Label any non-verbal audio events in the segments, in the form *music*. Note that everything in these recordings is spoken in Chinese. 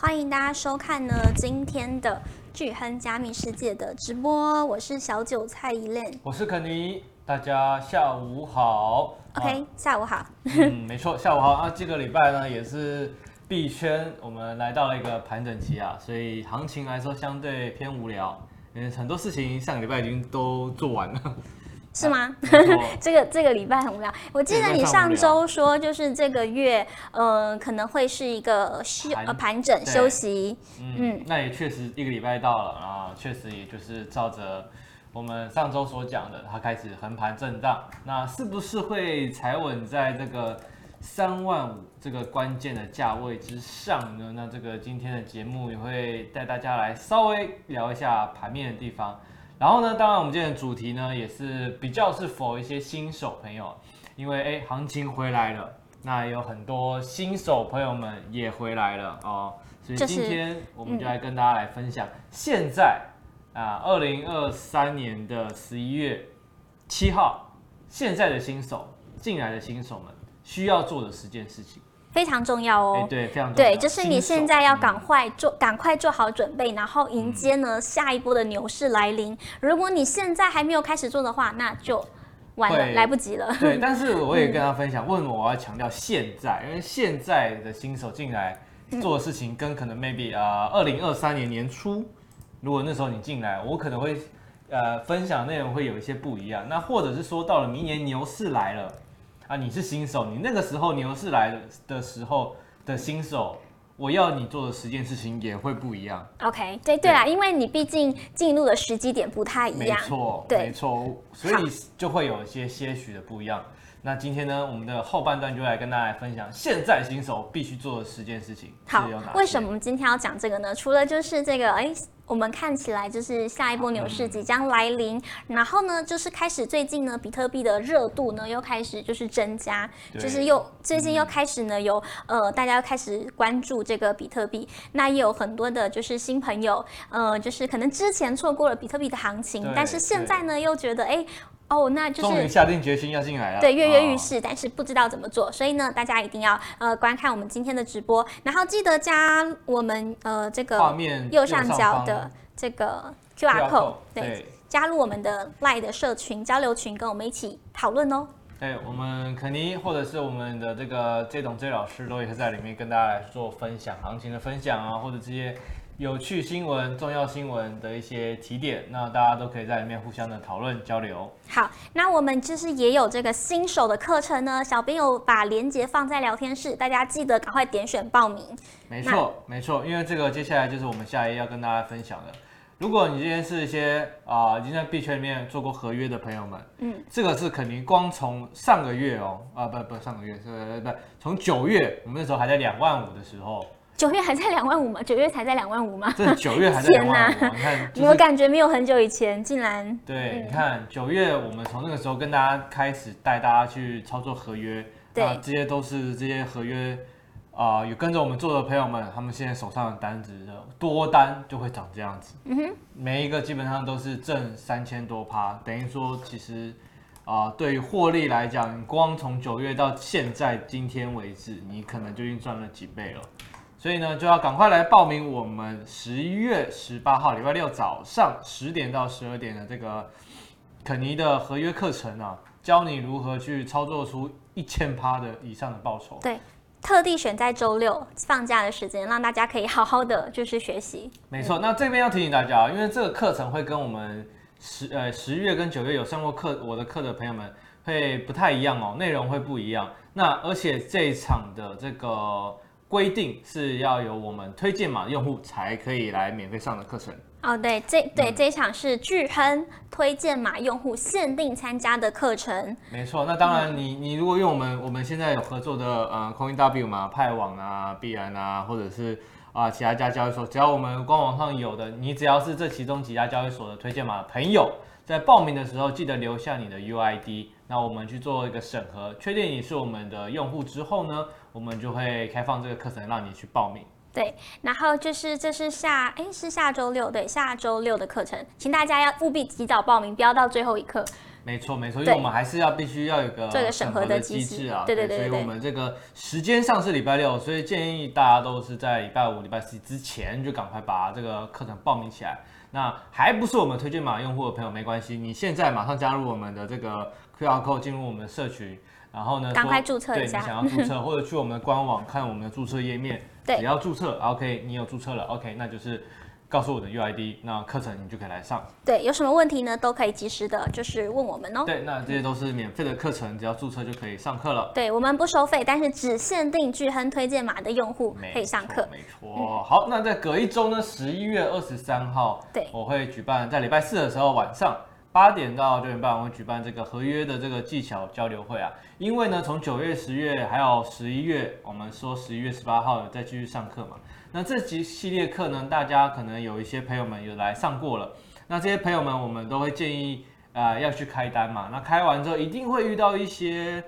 欢迎大家收看呢今天的巨亨加密世界的直播，我是小韭菜 Elaine，我是肯尼，大家下午好。OK，、啊、下午好。嗯，没错，下午好。啊，这个礼拜呢也是币圈，我们来到了一个盘整期啊，所以行情来说相对偏无聊，因为很多事情上个礼拜已经都做完了。是吗？*laughs* 这个这个礼拜很无聊。我记得你上周说，就是这个月，呃，可能会是一个休呃盘整休息。嗯，嗯，那也确实一个礼拜到了啊，确实也就是照着我们上周所讲的，它开始横盘震荡。那是不是会踩稳在这个三万五这个关键的价位之上呢？那这个今天的节目也会带大家来稍微聊一下盘面的地方。然后呢，当然我们今天的主题呢，也是比较是 for 一些新手朋友，因为哎，行情回来了，那有很多新手朋友们也回来了哦，所以今天我们就来跟大家来分享，现在啊，二零二三年的十一月七号，现在的新手进来的新手们需要做的十件事情。非常重要哦，对，非常重要。对，就是你现在要赶快做，赶快做好准备，然后迎接呢下一波的牛市来临。如果你现在还没有开始做的话，那就晚了，来不及了。对，*laughs* 但是我也跟他分享，为什么我要强调现在？因为现在的新手进来做的事情，跟可能 maybe 啊，二零二三年年初，如果那时候你进来，我可能会呃分享内容会有一些不一样。那或者是说，到了明年牛市来了。啊，你是新手，你那个时候牛市来的的时候的新手，我要你做的十件事情也会不一样。OK，对对啦，因为你毕竟进入的时机点不太一样。没错，对，没错，所以就会有一些些许的不一样。那今天呢，我们的后半段就来跟大家分享，现在新手必须做的十件事情。好，为什么我们今天要讲这个呢？除了就是这个，哎。我们看起来就是下一波牛市即将来临，然后呢，就是开始最近呢，比特币的热度呢又开始就是增加，就是又最近又开始呢有呃大家又开始关注这个比特币，那也有很多的就是新朋友，呃，就是可能之前错过了比特币的行情，但是现在呢又觉得哎。哦，那就是终于下定决心要进来了。对，跃跃欲试，但是不知道怎么做，所以呢，大家一定要呃观看我们今天的直播，然后记得加我们呃这个右上角的这个 QR code，对，加入我们的 LINE 的社群交流群，跟我们一起讨论哦。对，我们肯尼或者是我们的这个 J 董 J 老师都也是在里面跟大家来做分享，行情的分享啊，或者这些。有趣新闻、重要新闻的一些提点，那大家都可以在里面互相的讨论交流。好，那我们就是也有这个新手的课程呢，小编有把链接放在聊天室，大家记得赶快点选报名。没错，没错，因为这个接下来就是我们下一页要跟大家分享的。如果你今天是一些啊、呃、已经在币圈里面做过合约的朋友们，嗯，这个是肯定光从上个月哦，啊不不上个月是不从九月，我们那时候还在两万五的时候。九月还在两万五吗？九月才在两万五吗？*laughs* 这九月还在两万五，你看，我感觉没有很久以前，竟然。对，你看九月，我们从那个时候跟大家开始带大家去操作合约，对，这些都是这些合约啊，有跟着我们做的朋友们，他们现在手上的单子的多单就会长这样子，嗯哼，每一个基本上都是挣三千多趴，等于说其实啊，对于获利来讲，光从九月到现在今天为止，你可能就已经赚了几倍了。所以呢，就要赶快来报名我们十一月十八号礼拜六早上十点到十二点的这个肯尼的合约课程啊，教你如何去操作出一千趴的以上的报酬。对，特地选在周六放假的时间，让大家可以好好的就是学习。没错，那这边要提醒大家，因为这个课程会跟我们十呃十月跟九月有上过课我的课的朋友们会不太一样哦，内容会不一样。那而且这一场的这个。规定是要有我们推荐码用户才可以来免费上的课程哦。对，这对、嗯、这一场是巨亨推荐码用户限定参加的课程。没错，那当然你，你你如果用我们我们现在有合作的呃 CoinW 嘛、派网啊、币安啊，或者是啊、呃、其他家交易所，只要我们官网上有的，你只要是这其中几家交易所的推荐码朋友，在报名的时候记得留下你的 UID，那我们去做一个审核，确定你是我们的用户之后呢，我们就会开放这个课程让你去报名。对，然后就是这是下哎是下周六对下周六的课程，请大家要务必提早报名，不要到最后一刻。没错没错，因为我们还是要必须要有一个审核的机制啊，对对对，所以我们这个时间上是礼拜六，所以建议大家都是在礼拜五、礼拜四之前就赶快把这个课程报名起来。那还不是我们推荐码用户的朋友没关系，你现在马上加入我们的这个 QR code 进入我们的社群，然后呢，赶快注册一下，对，你想要注册或者去我们的官网看我们的注册页面，*laughs* 对，只要注册，OK，你有注册了，OK，那就是。告诉我的 UID，那课程你就可以来上。对，有什么问题呢？都可以及时的，就是问我们哦。对，那这些都是免费的课程，只要注册就可以上课了。对，我们不收费，但是只限定巨亨推荐码的用户可以上课。没错、嗯。好，那在隔一周呢，十一月二十三号，对，我会举办在礼拜四的时候晚上八点到九点半，我会举办这个合约的这个技巧交流会啊。因为呢，从九月、十月还有十一月，我们说十一月十八号再继续上课嘛。那这集系列课呢，大家可能有一些朋友们有来上过了。那这些朋友们，我们都会建议啊、要去开单嘛。那开完之后，一定会遇到一些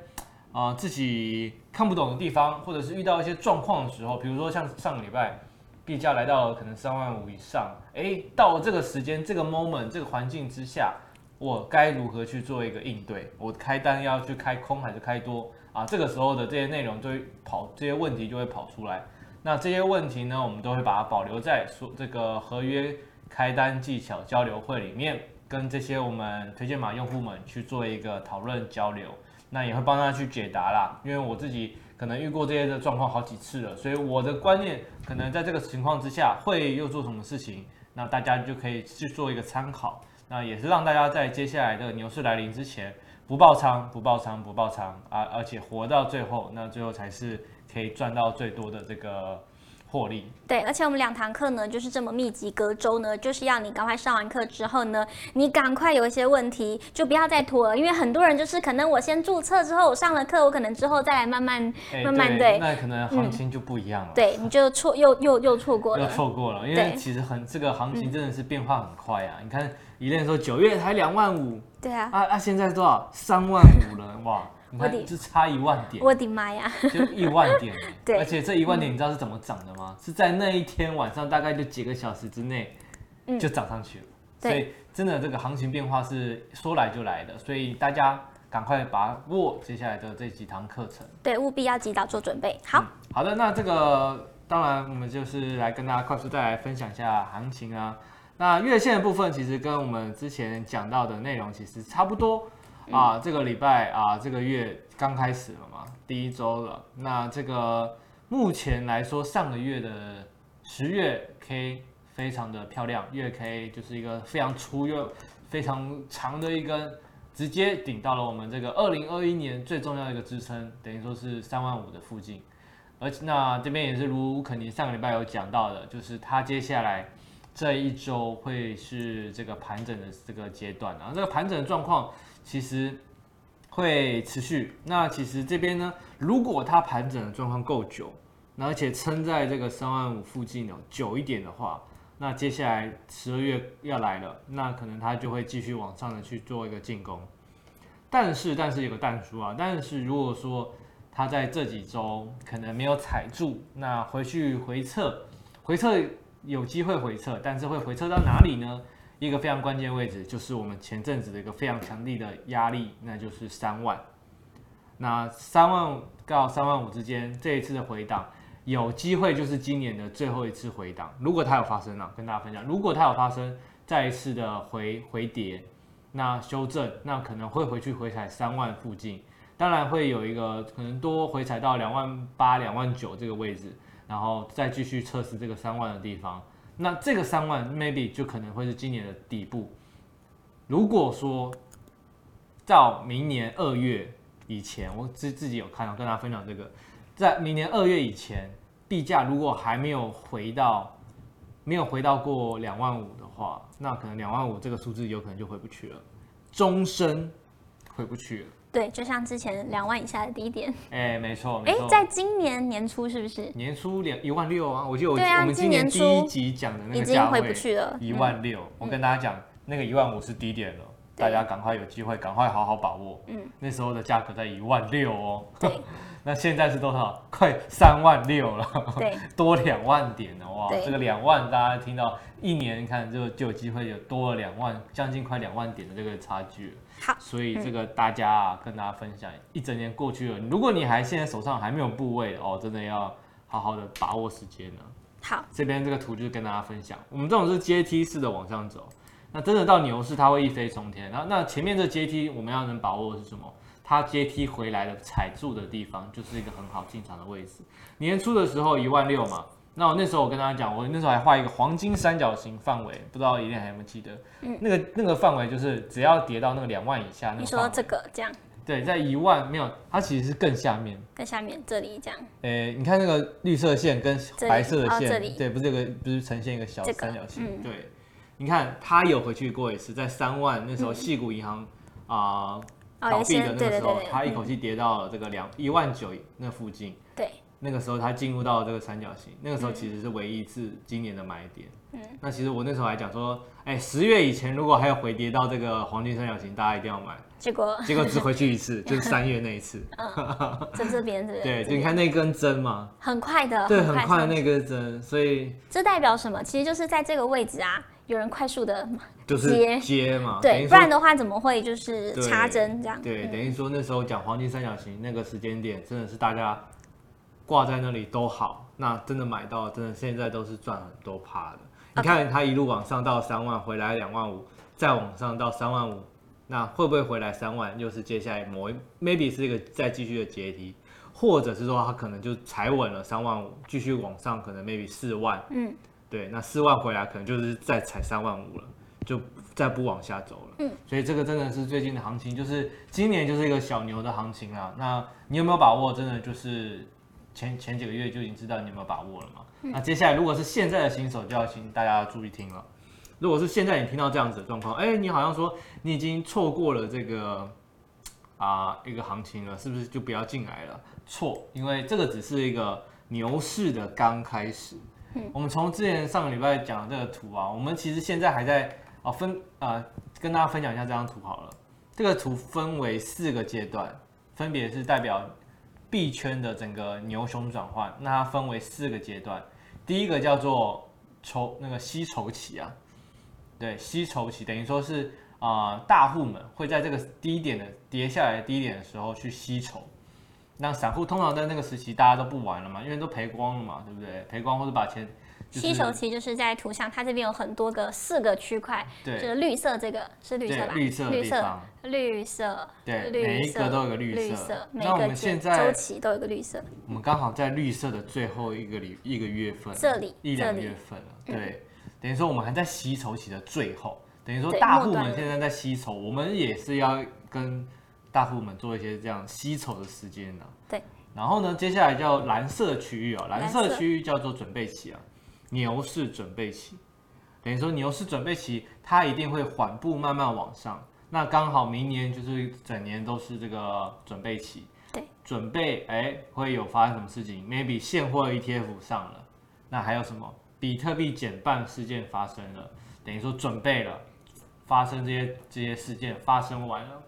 啊、自己看不懂的地方，或者是遇到一些状况的时候，比如说像上个礼拜，币价来到了可能三万五以上，诶，到了这个时间、这个 moment、这个环境之下，我该如何去做一个应对？我开单要去开空还是开多啊？这个时候的这些内容就会跑，这些问题就会跑出来。那这些问题呢，我们都会把它保留在说这个合约开单技巧交流会里面，跟这些我们推荐码用户们去做一个讨论交流。那也会帮他去解答啦，因为我自己可能遇过这些的状况好几次了，所以我的观念可能在这个情况之下会又做什么事情，那大家就可以去做一个参考。那也是让大家在接下来的牛市来临之前不爆仓、不爆仓、不爆仓啊，而且活到最后，那最后才是。可以赚到最多的这个获利。对，而且我们两堂课呢，就是这么密集，隔周呢，就是要你赶快上完课之后呢，你赶快有一些问题，就不要再拖了，因为很多人就是可能我先注册之后，我上了课，我可能之后再来慢慢、欸、慢慢对，那可能行情就不一样了。嗯、对，你就错又又又错过了，又错过了，因为其实很这个行情真的是变化很快啊！嗯、你看，一练说九月才两万五，对啊，啊啊，现在多少？三万五了，哇！你看，就差一万点，我的妈呀，就一万点，*laughs* 对，而且这一万点你知道是怎么涨的吗？嗯、是在那一天晚上大概就几个小时之内，就涨上去了。嗯、所以真的这个行情变化是说来就来的，所以大家赶快把握接下来的这几堂课程，对，务必要及早做准备。好、嗯，好的，那这个当然我们就是来跟大家快速再来分享一下行情啊。那月线的部分其实跟我们之前讲到的内容其实差不多。啊，这个礼拜啊，这个月刚开始了嘛，第一周了。那这个目前来说，上个月的十月 K 非常的漂亮，月 K 就是一个非常粗又非常长的一根，直接顶到了我们这个二零二一年最重要的一个支撑，等于说是三万五的附近。而那这边也是如肯尼上个礼拜有讲到的，就是它接下来这一周会是这个盘整的这个阶段啊，这个盘整的状况。其实会持续。那其实这边呢，如果它盘整的状况够久，那而且撑在这个三万五附近哦，久一点的话，那接下来十二月要来了，那可能它就会继续往上的去做一个进攻。但是，但是有个但书啊，但是如果说它在这几周可能没有踩住，那回去回撤，回撤有机会回撤，但是会回撤到哪里呢？一个非常关键位置，就是我们前阵子的一个非常强力的压力，那就是三万。那三万到三万五之间，这一次的回档，有机会就是今年的最后一次回档。如果它有发生了，跟大家分享，如果它有发生再一次的回回跌，那修正，那可能会回去回踩三万附近，当然会有一个可能多回踩到两万八、两万九这个位置，然后再继续测试这个三万的地方。那这个三万 maybe 就可能会是今年的底部。如果说到明年二月以前，我自自己有看到，跟大家分享这个，在明年二月以前，币价如果还没有回到没有回到过两万五的话，那可能两万五这个数字有可能就回不去了，终身回不去了。对，就像之前两万以下的低点，*laughs* 哎，没错，哎，在今年年初是不是？年初两一万六啊，我记得我我们今年第一集讲的那个价位，已经回不去了，一万六。我跟大家讲，那个一万五是低点了，大家赶快有机会，赶快好好把握。嗯，那时候的价格在一万六哦。对，*laughs* 那现在是多少？快三万六了，对，*laughs* 多两万点了哇！这个两万，大家听到一年看就就有机会有多了两万，将近快两万点的这个差距了。好，所以这个大家啊，跟大家分享，一整年过去了，如果你还现在手上还没有部位哦，真的要好好的把握时间呢。好，这边这个图就是跟大家分享，我们这种是阶梯式的往上走，那真的到牛市它会一飞冲天。然后那前面这阶梯我们要能把握的是什么？它阶梯回来的踩住的地方，就是一个很好进场的位置。年初的时候一万六嘛，那我那时候我跟大家讲，我那时候还画一个黄金三角形范围，不知道一定还有没有记得？嗯，那个那个范围就是只要跌到那个两万以下，那个。你说这个这样？对，在一万没有，它其实是更下面，更下面这里这样。诶，你看那个绿色线跟白色的线，对，不是有个不是呈现一个小三角形？这个嗯、对，你看他有回去过一次，在三万那时候，细谷银行啊。呃倒闭的那个时候，他一口气跌到了这个两一万九那附近。对，那个时候他进入到了这个三角形，那个时候其实是唯一一次今年的买点。嗯，那其实我那时候还讲说，哎，十月以前如果还有回跌到这个黄金三角形，大家一定要买。结果结果只回去一次，*laughs* 就是三月那一次。嗯，在这边对。对，就你看那根针嘛，很快的，对，很快的那根针，所以这代表什么？其实就是在这个位置啊。有人快速的接接嘛，对，不然的话怎么会就是插针这样？对，等于说那时候讲黄金三角形那个时间点，真的是大家挂在那里都好，那真的买到，真的现在都是赚很多趴的。你看它一路往上到三万，回来两万五，再往上到三万五，那会不会回来三万？又是接下来某一 maybe 是一个再继续的阶梯，或者是说它可能就踩稳了三万五，继续往上，可能 maybe 四万，嗯。对，那四万回来可能就是再踩三万五了，就再不往下走了。嗯，所以这个真的是最近的行情，就是今年就是一个小牛的行情啊。那你有没有把握？真的就是前前几个月就已经知道你有没有把握了嘛？嗯、那接下来如果是现在的新手，就要请大家注意听了。如果是现在你听到这样子的状况，哎，你好像说你已经错过了这个啊一个行情了，是不是就不要进来了？错，因为这个只是一个牛市的刚开始。我们从之前上个礼拜讲的这个图啊，我们其实现在还在啊分啊、跟大家分享一下这张图好了。这个图分为四个阶段，分别是代表币圈的整个牛熊转换。那它分为四个阶段，第一个叫做筹那个吸筹期啊，对，吸筹期等于说是啊、大户们会在这个低点的跌下来低点的时候去吸筹。那散户通常在那个时期大家都不玩了嘛，因为都赔光了嘛，对不对？赔光或者把钱、吸筹期就是在图像，它这边有很多个四个区块，对，就是绿色这个是绿色吧？绿色绿色绿色，对，每一个都有个绿色。绿色，每个周期都有个绿色。我们刚好在绿色的最后一个里一个月份，这里一两月份了，对，嗯、等于说我们还在吸筹期的最后，等于说大户们现在在吸筹，我们也是要跟。大户们做一些这样吸筹的时间呢、啊？对。然后呢，接下来叫蓝色区域啊，蓝色区域叫做准备期啊，牛市准备期。等于说牛市准备期，它一定会缓步慢慢往上。那刚好明年就是整年都是这个准备期。对。准备哎，会有发生什么事情？Maybe 现货 ETF 上了，那还有什么？比特币减半事件发生了，等于说准备了，发生这些这些事件发生完了。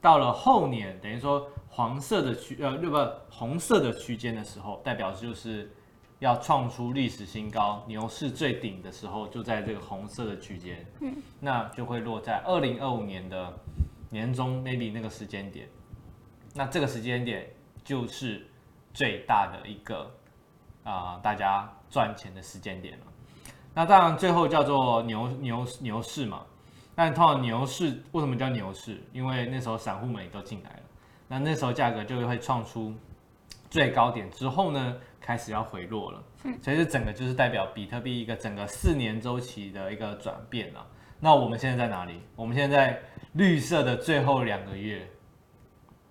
到了后年，等于说黄色的区呃，不红色的区间的时候，代表就是要创出历史新高，牛市最顶的时候就在这个红色的区间，嗯，那就会落在二零二五年的年中 maybe 那个时间点，那这个时间点就是最大的一个啊、呃，大家赚钱的时间点了。那当然最后叫做牛牛牛市嘛。但通常牛市为什么叫牛市？因为那时候散户们也都进来了，那那时候价格就会创出最高点之后呢，开始要回落了。所以这整个就是代表比特币一个整个四年周期的一个转变了。那我们现在在哪里？我们现在在绿色的最后两个月，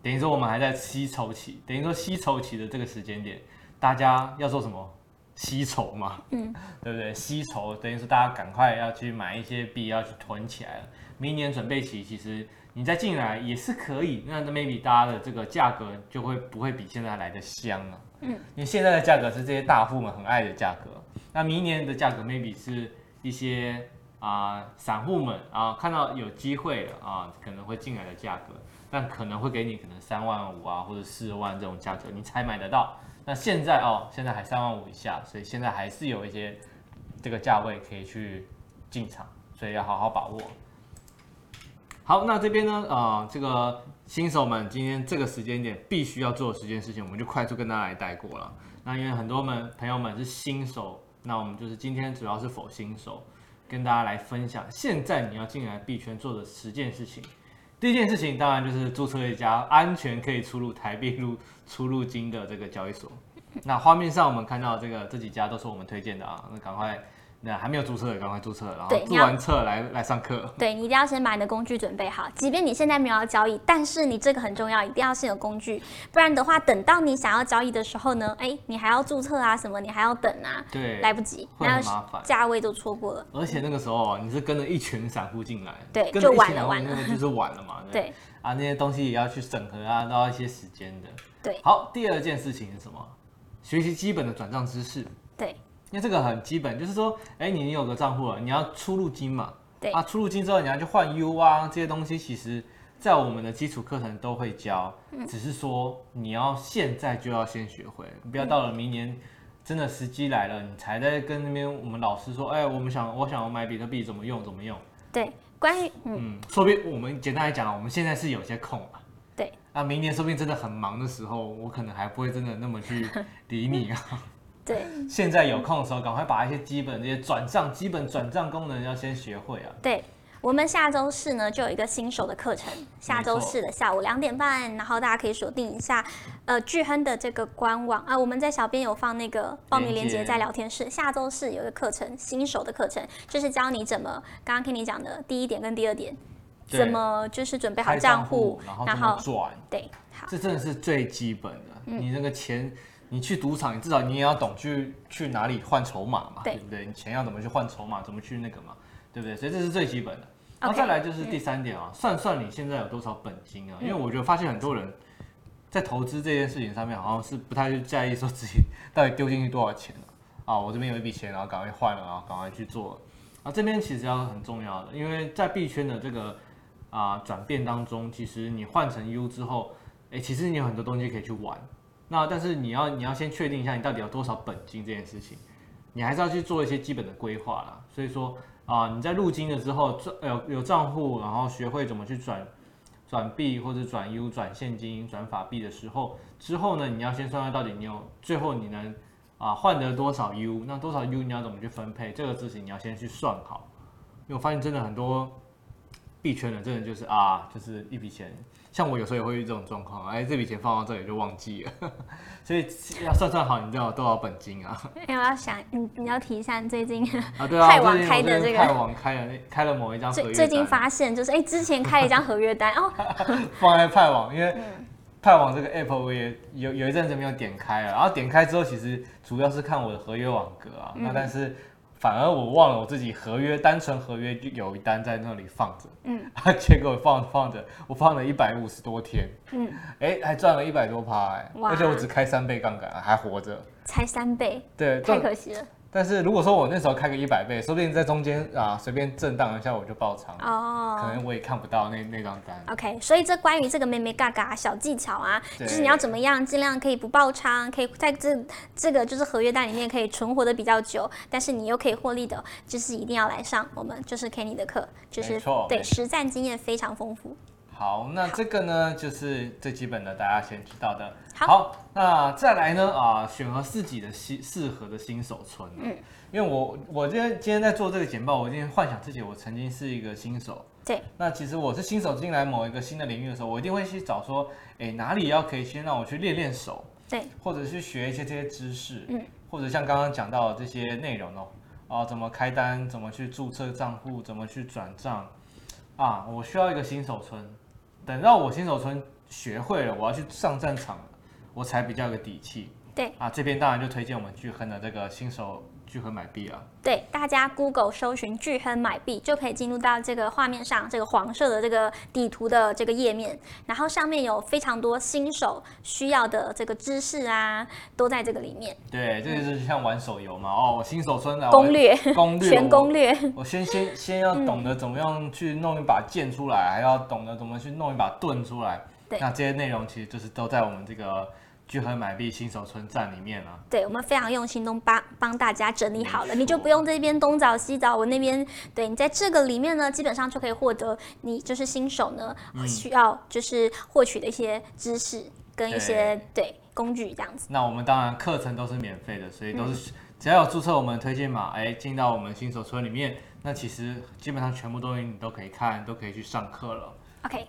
等于说我们还在吸筹期，等于说吸筹期的这个时间点，大家要做什么？吸筹嘛，嗯，对不对？吸筹等于是大家赶快要去买一些币，要去囤起来了。明年准备期，其实你再进来也是可以。那 maybe 大家的这个价格就会不会比现在来的香啊？嗯，因为现在的价格是这些大户们很爱的价格。那明年的价格 maybe 是一些啊、呃、散户们啊看到有机会了啊可能会进来的价格。但可能会给你可能三万五啊或者四万这种价格，你才买得到。那现在哦，现在还三万五以下，所以现在还是有一些这个价位可以去进场，所以要好好把握。好，那这边呢，呃，这个新手们今天这个时间点必须要做的十件事情，我们就快速跟大家来带过了。那因为很多们朋友们是新手，那我们就是今天主要是否新手，跟大家来分享现在你要进来币圈做的十件事情。第一件事情当然就是注册一家安全可以出入台币入出入金的这个交易所。那画面上我们看到这个这几家都是我们推荐的啊，那赶快。那还没有注册的，赶快注册，然后注完册来来上课。*laughs* 对，你一定要先把你的工具准备好，即便你现在没有要交易，但是你这个很重要，一定要先有工具，不然的话，等到你想要交易的时候呢，哎，你还要注册啊什么，你还要等啊，对，来不及，会很麻烦，价位都错过了。而且那个时候你是跟着一群散户进来，对，就晚了，晚了，那个就是晚了嘛，*laughs* 对，对啊，那些东西也要去审核啊，都要一些时间的。对，好，第二件事情是什么？学习基本的转账知识。对。因为这个很基本，就是说，哎，你有个账户了，你要出入金嘛？对啊，出入金之后你要去换 U 啊，这些东西其实，在我们的基础课程都会教，嗯、只是说你要现在就要先学会，不要到了明年真的时机来了，你才在跟那边我们老师说，哎，我们想我想要买比特币怎么用怎么用？对，关于嗯，嗯，说不定我们简单来讲，我们现在是有些空啊。对，啊，明年说不定真的很忙的时候，我可能还不会真的那么去 *laughs* 理你啊。对，现在有空的时候，赶快把一些基本这些转账、基本转账功能要先学会啊。对，我们下周四呢就有一个新手的课程，下周四的下午两点半，然后大家可以锁定一下，呃，巨亨的这个官网啊，我们在小编有放那个报名链接在聊天室。下周四有一个课程，新手的课程，就是教你怎么刚刚听你讲的第一点跟第二点，怎么就是准备好账户，然后转。对，好，这真的是最基本的，嗯、你那个钱。你去赌场，你至少你也要懂去去哪里换筹码嘛，对，对不对？你钱要怎么去换筹码，怎么去那个嘛，对不对？所以这是最基本的。然后再来就是第三点啊，嗯、算算你现在有多少本金啊？因为我觉得发现很多人在投资这件事情上面，好像是不太去在意说自己到底丢进去多少钱啊。我这边有一笔钱，然后赶快换了，然后赶快去做。啊，这边其实要很重要的，因为在币圈的这个啊转变当中，其实你换成 U 之后，哎，其实你有很多东西可以去玩。那但是你要你要先确定一下你到底有多少本金这件事情，你还是要去做一些基本的规划啦。所以说啊、你在入金了之后，有有账户，然后学会怎么去转转币或者转 U 转现金转法币的时候，之后呢，你要先算算到底你有最后你能啊换得多少 U，那多少 U 你要怎么去分配，这个事情你要先去算好。因为我发现真的很多币圈的真的就是啊，就是一笔钱。像我有时候也会遇这种状况，哎，这笔钱放到这里就忘记了，*laughs* 所以要算算好，你知道多少本金啊？因为我要想，你你要提一下你最近啊，对啊，*laughs* 派网开的这个派网开了开了某一张合约单，最近发现就是哎，之前开了一张合约单哦，*laughs* 放在派网，因为派网这个 app 我也有有一阵子没有点开了，然后点开之后，其实主要是看我的合约网格啊，那但是。反而我忘了我自己合约，单纯合约就有一单在那里放着，嗯，*laughs* 结果放放着，我放了一百五十多天，嗯，哎，还赚了一百多趴，哎，而且我只开三倍杠杆，还活着，才三倍，对，太可惜了。但是如果说我那时候开个一百倍，说不定在中间啊随便震荡一下我就爆仓哦，可能我也看不到那那张单。OK，所以这关于这个妹妹嘎嘎小技巧啊，就是你要怎么样尽量可以不爆仓，可以在这这个就是合约单里面可以存活的比较久，但是你又可以获利的，就是一定要来上我们就是 Kenny 的课，就是对实战经验非常丰富。好，那这个呢，就是最基本的，大家先知道的。好，好，那再来呢，啊，选合自己的新适合的新手村。嗯，因为我我今天今天在做这个简报，我今天幻想自己我曾经是一个新手。对。那其实我是新手进来某一个新的领域的时候，我一定会去找说，哎，哪里要可以先让我去练练手。对。或者去学一些这些知识。嗯。或者像刚刚讲到的这些内容哦，啊，怎么开单，怎么去注册账户，怎么去转账，啊，我需要一个新手村。等到我新手村学会了，我要去上战场了，我才比较有底气。对啊，这边当然就推荐我们巨亨的这个新手巨亨买币啊。对，大家 Google 搜寻巨亨买币就可以进入到这个画面上，这个黄色的这个底图的这个页面，然后上面有非常多新手需要的这个知识啊，都在这个里面。对，这就是像玩手游嘛，哦，我新手村的攻略，攻略，全攻略。我，我先先先要懂得怎么样去弄一把剑出来，嗯、还要懂得怎么去弄一把盾出来。对，那这些内容其实就是都在我们这个。巨亨买币新手村站里面啊，对，我们非常用心，都帮帮大家整理好了，你就不用这边东找西找，我那边，对，你在这个里面呢，基本上就可以获得你就是新手呢、嗯、需要就是获取的一些知识跟一些对，对工具这样子。那我们当然课程都是免费的，所以都是只要有注册我们推荐码，哎，进到我们新手村里面，那其实基本上全部东西你都可以看，都可以去上课了。OK。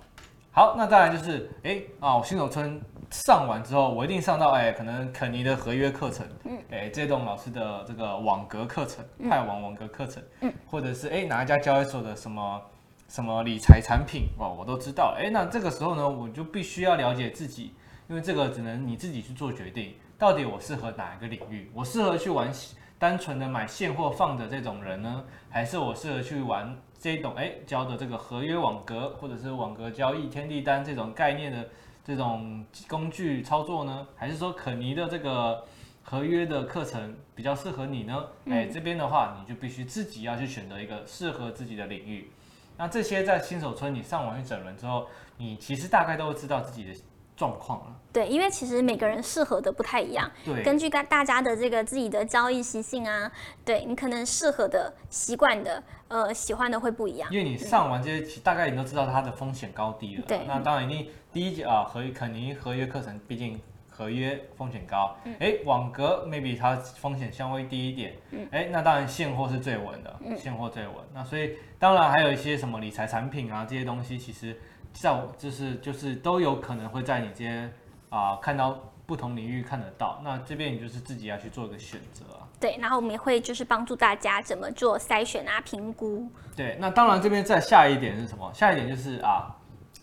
好，那再来就是，哎啊，我新手村上完之后，我一定上到哎，可能肯尼的合约课程，嗯，哎，这栋老师的这个网格课程，派网网格课程，嗯，或者是哎哪一家交易所的什么什么理财产品哦，我都知道，哎，那这个时候呢，我就必须要了解自己，因为这个只能你自己去做决定，到底我适合哪一个领域，我适合去玩单纯的买现货放的这种人呢，还是我适合去玩？这一种哎教的这个合约网格或者是网格交易天地单这种概念的这种工具操作呢，还是说可尼的这个合约的课程比较适合你呢？哎，这边的话你就必须自己要去选择一个适合自己的领域。那这些在新手村你上完一整轮之后，你其实大概都会知道自己的。状况了，对，因为其实每个人适合的不太一样，对，根据大大家的这个自己的交易习性啊，对你可能适合的、习惯的、呃喜欢的会不一样。因为你上完这些，大概你都知道它的风险高低了。对，那当然一定第一节啊，合约肯定合约课程，毕竟合约风险高。哎、嗯，网格 maybe 它风险稍微低一点。嗯，哎，那当然现货是最稳的，现货最稳。那所以当然还有一些什么理财产品啊这些东西，其实。在就是就是都有可能会在你这边啊看到不同领域看得到，那这边你就是自己要去做一个选择啊。对，然后我们也会就是帮助大家怎么做筛选啊、评估。对，那当然这边再下一点是什么？下一点就是啊，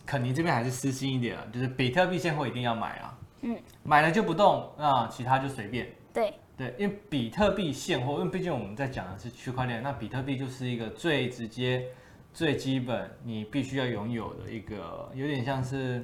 肯尼这边还是私心一点啊，就是比特币现货一定要买啊。嗯，买了就不动，那其他就随便。对对，因为比特币现货，因为毕竟我们在讲的是区块链，那比特币就是一个最直接。最基本你必须要拥有的一个，有点像是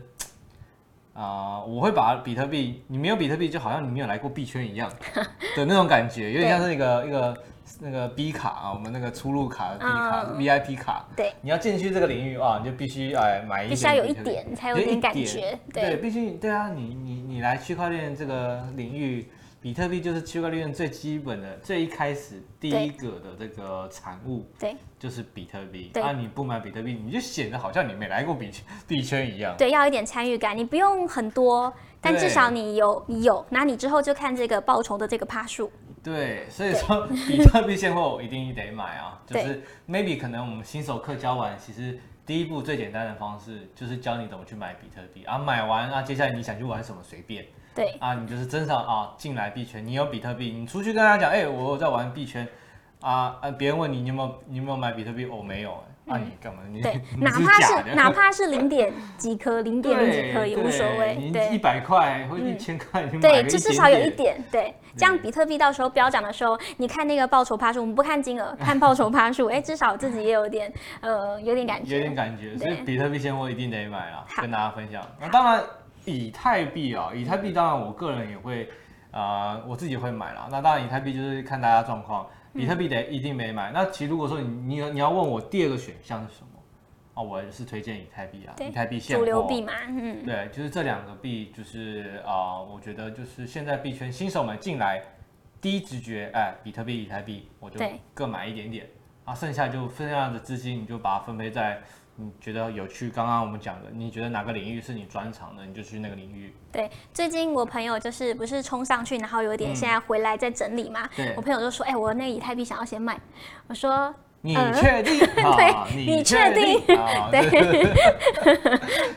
啊、呃，我会把比特币，你没有比特币，就好像你没有来过币圈一样 *laughs* 的那种感觉，有点像是一个一个那个 B 卡啊，我们那个出入卡的 B 卡、嗯、VIP 卡。对，你要进去这个领域啊，你就必须哎买一点，必须要有一点才有点感觉。对，毕竟对啊，你你你来区块链这个领域。比特币就是区块链最基本的、最一开始第一个的这个产物，对，就是比特币。那，啊，你不买比特币，你就显得好像你没来过币圈币圈一样。对，要一点参与感，你不用很多，但至少你有，你有，那你之后就看这个报酬的这个趴数。对，所以说比特币现货一定得买啊，*laughs* 就是 maybe 可能我们新手课教完，其实第一步最简单的方式就是教你怎么去买比特币啊，买完啊，接下来你想去玩什么随便。对啊，你就是真上啊，进来币圈，你有比特币，你出去跟他讲，哎、欸，我有在玩币圈，啊啊，别人问你你有没有你有没有买比特币？我、哦、没有，那、啊、你干嘛？你对，哪怕是哪 *laughs* 怕是零点几颗，零点零几颗也无所谓，对，一百块或一千块，嗯、对，就至少有一点，对，这样比特币到时候飙涨的时候，你看那个报酬趴数，我们不看金额，看报酬趴数，哎、欸，至少自己也有点呃，有点感觉，有点感觉，所以比特币现货一定得买啊，跟大家分享。那当然。以太币啊，以太币当然我个人也会，啊、呃，我自己会买啦。那当然以太币就是看大家状况，比特币得一定没买。那其实如果说你你你要问我第二个选项是什么啊，我是推荐以太币啊，以太币。主流币嘛，嗯，对，就是这两个币，就是啊、呃，我觉得就是现在币圈新手们进来，第一直觉，哎，比特币、以太币，我就各买一点点，啊，剩下就剩下的资金你就把它分配在。你觉得有趣？刚刚我们讲的，你觉得哪个领域是你专长的，你就去那个领域。对，最近我朋友就是不是冲上去，然后有点现在回来在整理嘛。嗯、对。我朋友就说：“哎、欸，我那个以太币想要先卖。”我说：“你确定？*laughs* 嗯、对，你确定？对。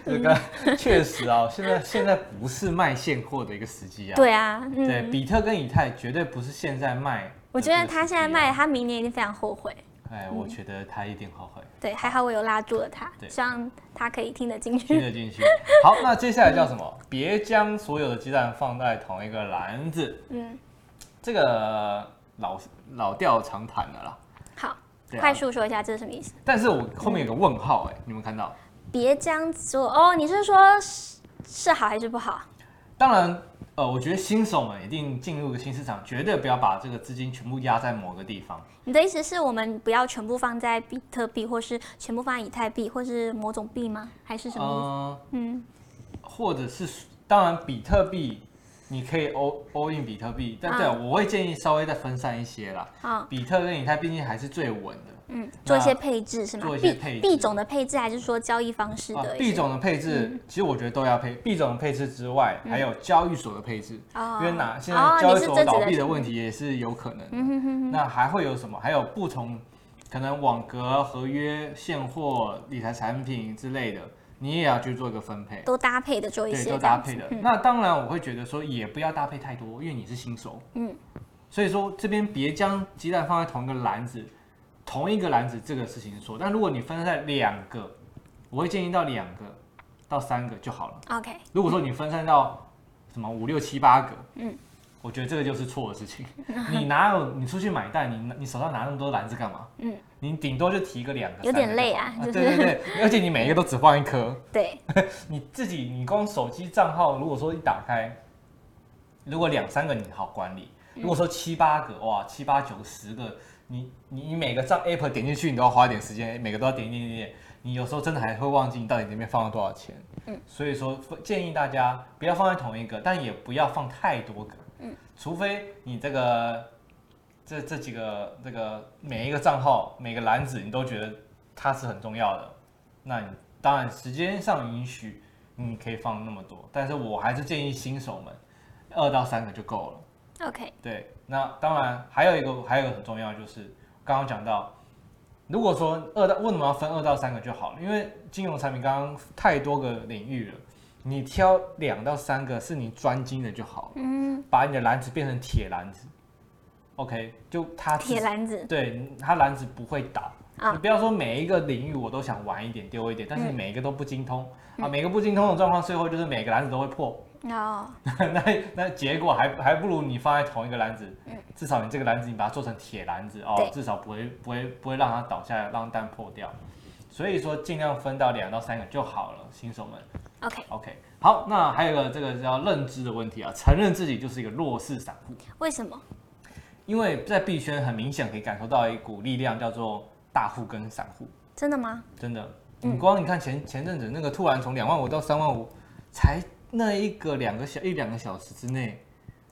这个确实啊，现在现在不是卖现货的一个时机啊。对啊。嗯、对，比特跟以太绝对不是现在卖。我觉得他现在卖，他明年一定非常后悔。哎，我觉得他一定后悔。对，还好我有拉住了他，希望他可以听得进去。听得进去。*laughs* 好，那接下来叫什么？别将所有的鸡蛋放在同一个篮子。嗯，这个老老调常谈的啦。好，啊、快速说一下这是什么意思？但是我后面有个问号、欸，哎、嗯，你们看到？别将所哦，你是说是是好还是不好？当然。呃，我觉得新手们一定进入个新市场，绝对不要把这个资金全部压在某个地方。你的意思是我们不要全部放在比特币，或是全部放在以太币，或是某种币吗？还是什么意思？呃、嗯，或者是当然比特币，你可以 all all in 比特币，但对、啊，我会建议稍微再分散一些啦。啊，比特跟以太毕竟还是最稳的。嗯，做一些配置是吗？做一些配置，币种的配置还是说交易方式的？币种的配置，嗯、其实我觉得都要配。币种的配置之外，还有交易所的配置，嗯、因为哪现在交易所倒闭的问题也是有可能。那还会有什么？还有不同，可能网格、合约、现货、理财产品之类的，你也要去做一个分配。都搭配的做一些。对，都搭配的。嗯、那当然，我会觉得说也不要搭配太多，因为你是新手。嗯。所以说这边别将鸡蛋放在同一个篮子。同一个篮子这个事情是错，但如果你分散在两个，我会建议到两个到三个就好了。OK。如果说你分散到什么五六七八个，嗯，我觉得这个就是错的事情。你哪有你出去买蛋，你你手上拿那么多篮子干嘛？嗯，你顶多就提个两个，有点累啊。对对对，*laughs* 而且你每一个都只放一颗。对。*laughs* 你自己你光手机账号，如果说一打开，如果两三个你好管理，如果说七八个哇，七八九十个。你你你每个账 app 点进去，你都要花一点时间，每个都要点点点点。你有时候真的还会忘记你到底里面放了多少钱。嗯，所以说建议大家不要放在同一个，但也不要放太多个。嗯，除非你这个这这几个这个每一个账号每个篮子你都觉得它是很重要的，那你当然时间上允许你可以放那么多，但是我还是建议新手们二到三个就够了。OK，对，那当然还有一个，还有一个很重要就是刚刚讲到，如果说二到为什么要分二到三个就好了？因为金融产品刚刚太多个领域了，你挑两到三个是你专精的就好了。嗯，把你的篮子变成铁篮子，OK，就它铁篮子，对，它篮子不会倒。啊，你不要说每一个领域我都想玩一点丢一点，但是每一个都不精通、嗯、啊，每个不精通的状况，最后就是每个篮子都会破。哦，*laughs* 那那结果还还不如你放在同一个篮子，嗯，至少你这个篮子你把它做成铁篮子哦，至少不会不会不会让它倒下来，让蛋破掉。所以说尽量分到两到三个就好了，新手们。OK OK，好，那还有一个这个叫认知的问题啊，承认自己就是一个弱势散户。为什么？因为在币圈很明显可以感受到一股力量，叫做大户跟散户。真的吗？真的，你光你看前前阵子那个突然从两万五到三万五，才。那一个两个小一两个小时之内，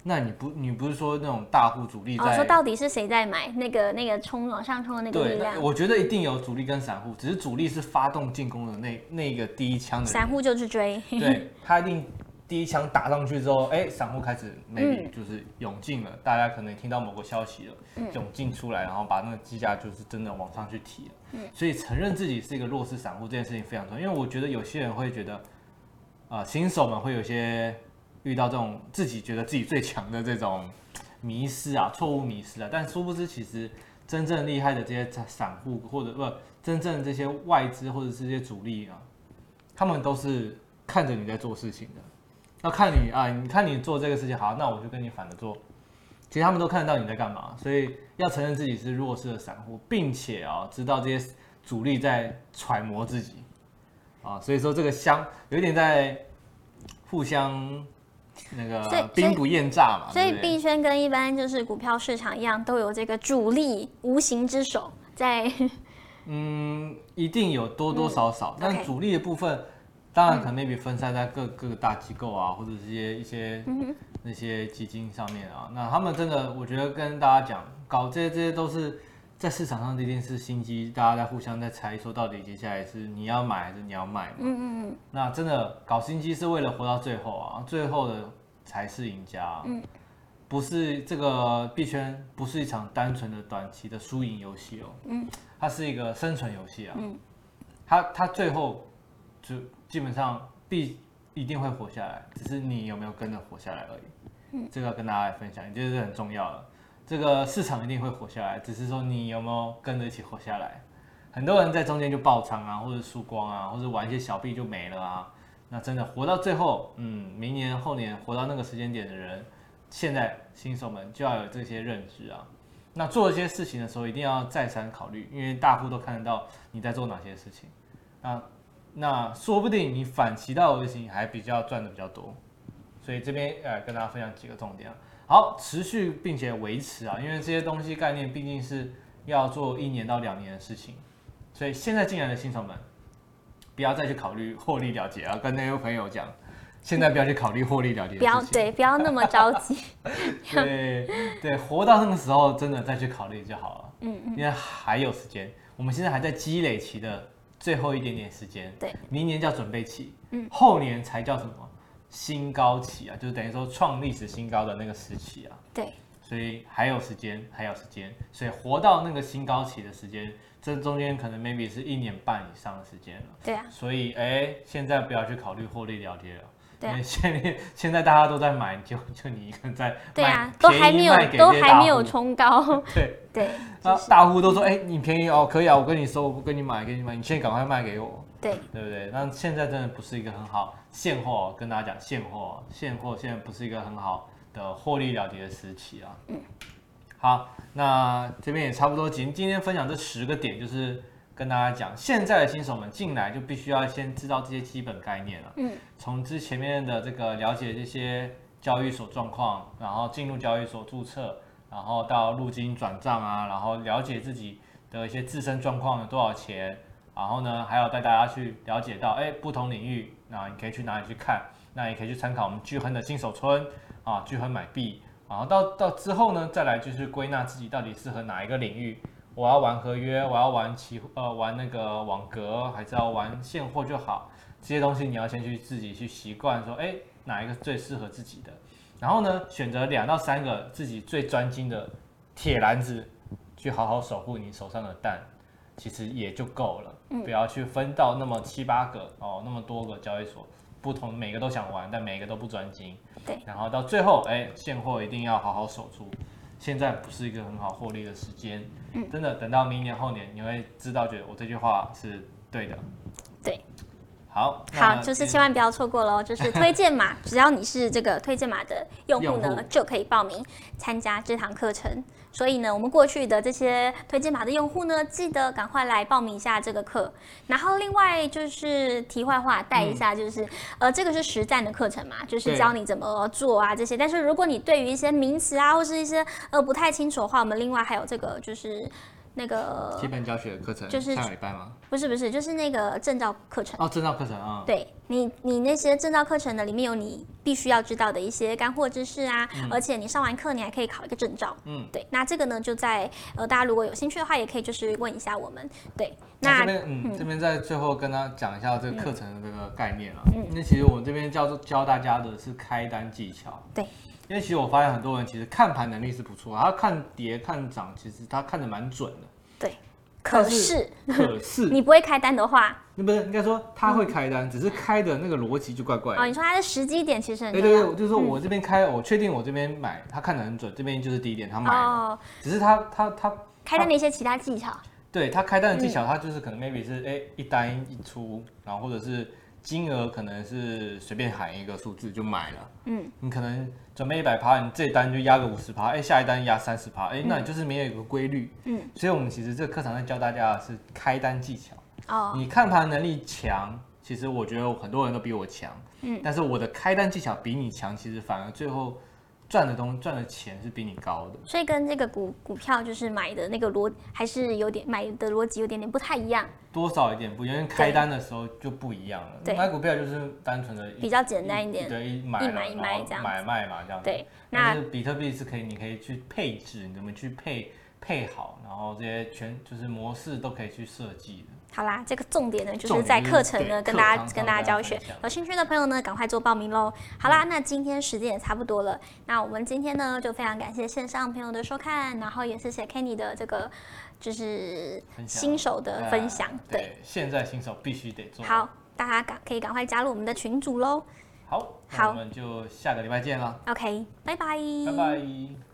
那你不你不是说那种大户主力在？哦，说到底是谁在买那个那个冲往上冲的那个力量？对，我觉得一定有主力跟散户，只是主力是发动进攻的那那个第一枪的。散户就去追。对，*laughs* 他一定第一枪打上去之后，哎，散户开始 maybe 就是涌进了，嗯、大家可能听到某个消息了，涌进出来，然后把那个机价就是真的往上去提了。嗯，所以承认自己是一个弱势散户这件事情非常重要，因为我觉得有些人会觉得。啊、呃，新手们会有些遇到这种自己觉得自己最强的这种迷失啊，错误迷失啊，但殊不知其实真正厉害的这些散户或者不真正这些外资或者是这些主力啊，他们都是看着你在做事情的，要看你啊，你看你做这个事情好，那我就跟你反着做，其实他们都看得到你在干嘛，所以要承认自己是弱势的散户，并且啊，知道这些主力在揣摩自己。啊，所以说这个相有一点在互相那个兵不厌诈嘛，所以币圈跟一般就是股票市场一样，都有这个主力无形之手在。嗯，一定有多多少少，嗯、但主力的部分当然可能 maybe 分散在各各个大机构啊，或者是一些一些那些基金上面啊。那他们真的，我觉得跟大家讲，搞这些这些都是。在市场上这件事心机，大家在互相在猜，说到底接下来是你要买还是你要卖嘛？嗯嗯嗯。那真的搞心机是为了活到最后啊，最后的才是赢家。嗯。不是这个币圈不是一场单纯的短期的输赢游戏哦。嗯。它是一个生存游戏啊。嗯。它它最后就基本上必一定会活下来，只是你有没有跟着活下来而已。嗯。这个要跟大家来分享，也就是很重要的。这个市场一定会活下来，只是说你有没有跟着一起活下来。很多人在中间就爆仓啊，或者输光啊，或者玩一些小币就没了啊。那真的活到最后，嗯，明年后年活到那个时间点的人，现在新手们就要有这些认知啊。那做一些事情的时候，一定要再三考虑，因为大户都看得到你在做哪些事情。那那说不定你反其道而行，还比较赚的比较多。所以这边呃跟大家分享几个重点啊。好，持续并且维持啊，因为这些东西概念毕竟是要做一年到两年的事情。所以现在进来的新手们，不要再去考虑获利了结啊！跟那位朋友讲，现在不要去考虑获利了结。不要对，不要那么着急。*laughs* 对对，活到那个时候，真的再去考虑就好了。嗯嗯。因为还有时间，我们现在还在积累期的最后一点点时间。对。明年叫准备期，嗯，后年才叫什么新高期啊？就是等于说创历史新高的那个时期啊。对。所以还有时间，还有时间，所以活到那个新高期的时间。这中间可能 maybe 是一年半以上的时间了，对啊，所以哎，现在不要去考虑获利了结了，对啊，因为现在现在大家都在买，就就你一个人在对啊，都还没有都还没有冲高，*laughs* 对对，那大户都说哎，你便宜哦，可以啊，我跟你收，我不跟你买，给你买，你现在赶快卖给我，对对不对？那现在真的不是一个很好现货，跟大家讲现货，现货现在不是一个很好的获利了结的时期啊，嗯。好，那这边也差不多。今今天分享这十个点，就是跟大家讲，现在的新手们进来就必须要先知道这些基本概念了。嗯，从之前面的这个了解这些交易所状况，然后进入交易所注册，然后到入金转账啊，然后了解自己的一些自身状况有多少钱，然后呢，还有带大家去了解到，哎，不同领域，那你可以去哪里去看？那也可以去参考我们巨亨的新手村啊，巨亨买币。然后到到之后呢，再来就是归纳自己到底适合哪一个领域。我要玩合约，我要玩期呃玩那个网格，还是要玩现货就好。这些东西你要先去自己去习惯，说哎哪一个最适合自己的。然后呢，选择两到三个自己最专精的铁篮子，去好好守护你手上的蛋，其实也就够了。不要去分到那么七八个哦，那么多个交易所。不同，每个都想玩，但每个都不专精。对，然后到最后，哎，现货一定要好好守住。现在不是一个很好获利的时间。嗯，真的，等到明年后年，你会知道，觉得我这句话是对的。对，好，好，就是千万不要错过喽。*laughs* 就是推荐码，只要你是这个推荐码的用户呢，户就可以报名参加这堂课程。所以呢，我们过去的这些推荐码的用户呢，记得赶快来报名一下这个课。然后另外就是题外话带一下，就是、嗯、呃，这个是实战的课程嘛，就是教你怎么做啊这些。但是如果你对于一些名词啊或是一些呃不太清楚的话，我们另外还有这个就是。那个基本教学的课程就是下礼拜吗？不是不是，就是那个证照课程哦，证照课程啊。对你，你那些证照课程的里面有你必须要知道的一些干货知识啊，嗯、而且你上完课你还可以考一个证照。嗯，对，那这个呢就在呃，大家如果有兴趣的话，也可以就是问一下我们。对，那，那这边嗯，嗯这边在最后跟他讲一下这个课程的这个概念啊。嗯，那其实我们这边教教大家的是开单技巧。对。因为其实我发现很多人其实看盘能力是不错，他看跌看涨，其实他看得蛮准的。对，可是可是你不会开单的话，*laughs* 那不是应该说他会开单，嗯、只是开的那个逻辑就怪怪的。哦，你说他的时机点其实很对对对，就是说我这边开，嗯、我确定我这边买，他看得很准，这边就是低点，他买了。哦，只是他他他开单的一些其他技巧。对他开单的技巧，他就是可能 maybe 是哎一单一出，然后或者是。金额可能是随便喊一个数字就买了，嗯，你可能准备一百趴，你这一单就压个五十趴，哎，下一单压三十趴，哎，那你就是没有一个规律，嗯，所以我们其实这个课堂在教大家的是开单技巧，哦，你看盘能力强，其实我觉得很多人都比我强，嗯，但是我的开单技巧比你强，其实反而最后。赚的东赚的钱是比你高的，所以跟这个股股票就是买的那个逻还是有点买的逻辑有点点不太一样，多少一点不一样，因为开单的时候就不一样了。对，买股票就是单纯的比较简单一点，对，一买一买一卖这样，买卖嘛这样子。对，那比特币是可以，你可以去配置，你怎么去配配好，然后这些全就是模式都可以去设计的。好啦，这个重点呢，就是在课程呢跟大家跟大家教学，有兴趣的朋友呢，赶快做报名喽。好啦，那今天时间也差不多了，那我们今天呢就非常感谢线上朋友的收看，然后也谢谢 Kenny 的这个就是新手的分享。对，现在新手必须得做。好，大家赶可以赶快加入我们的群组喽。好，好，我们就下个礼拜见了。OK，拜拜。拜拜。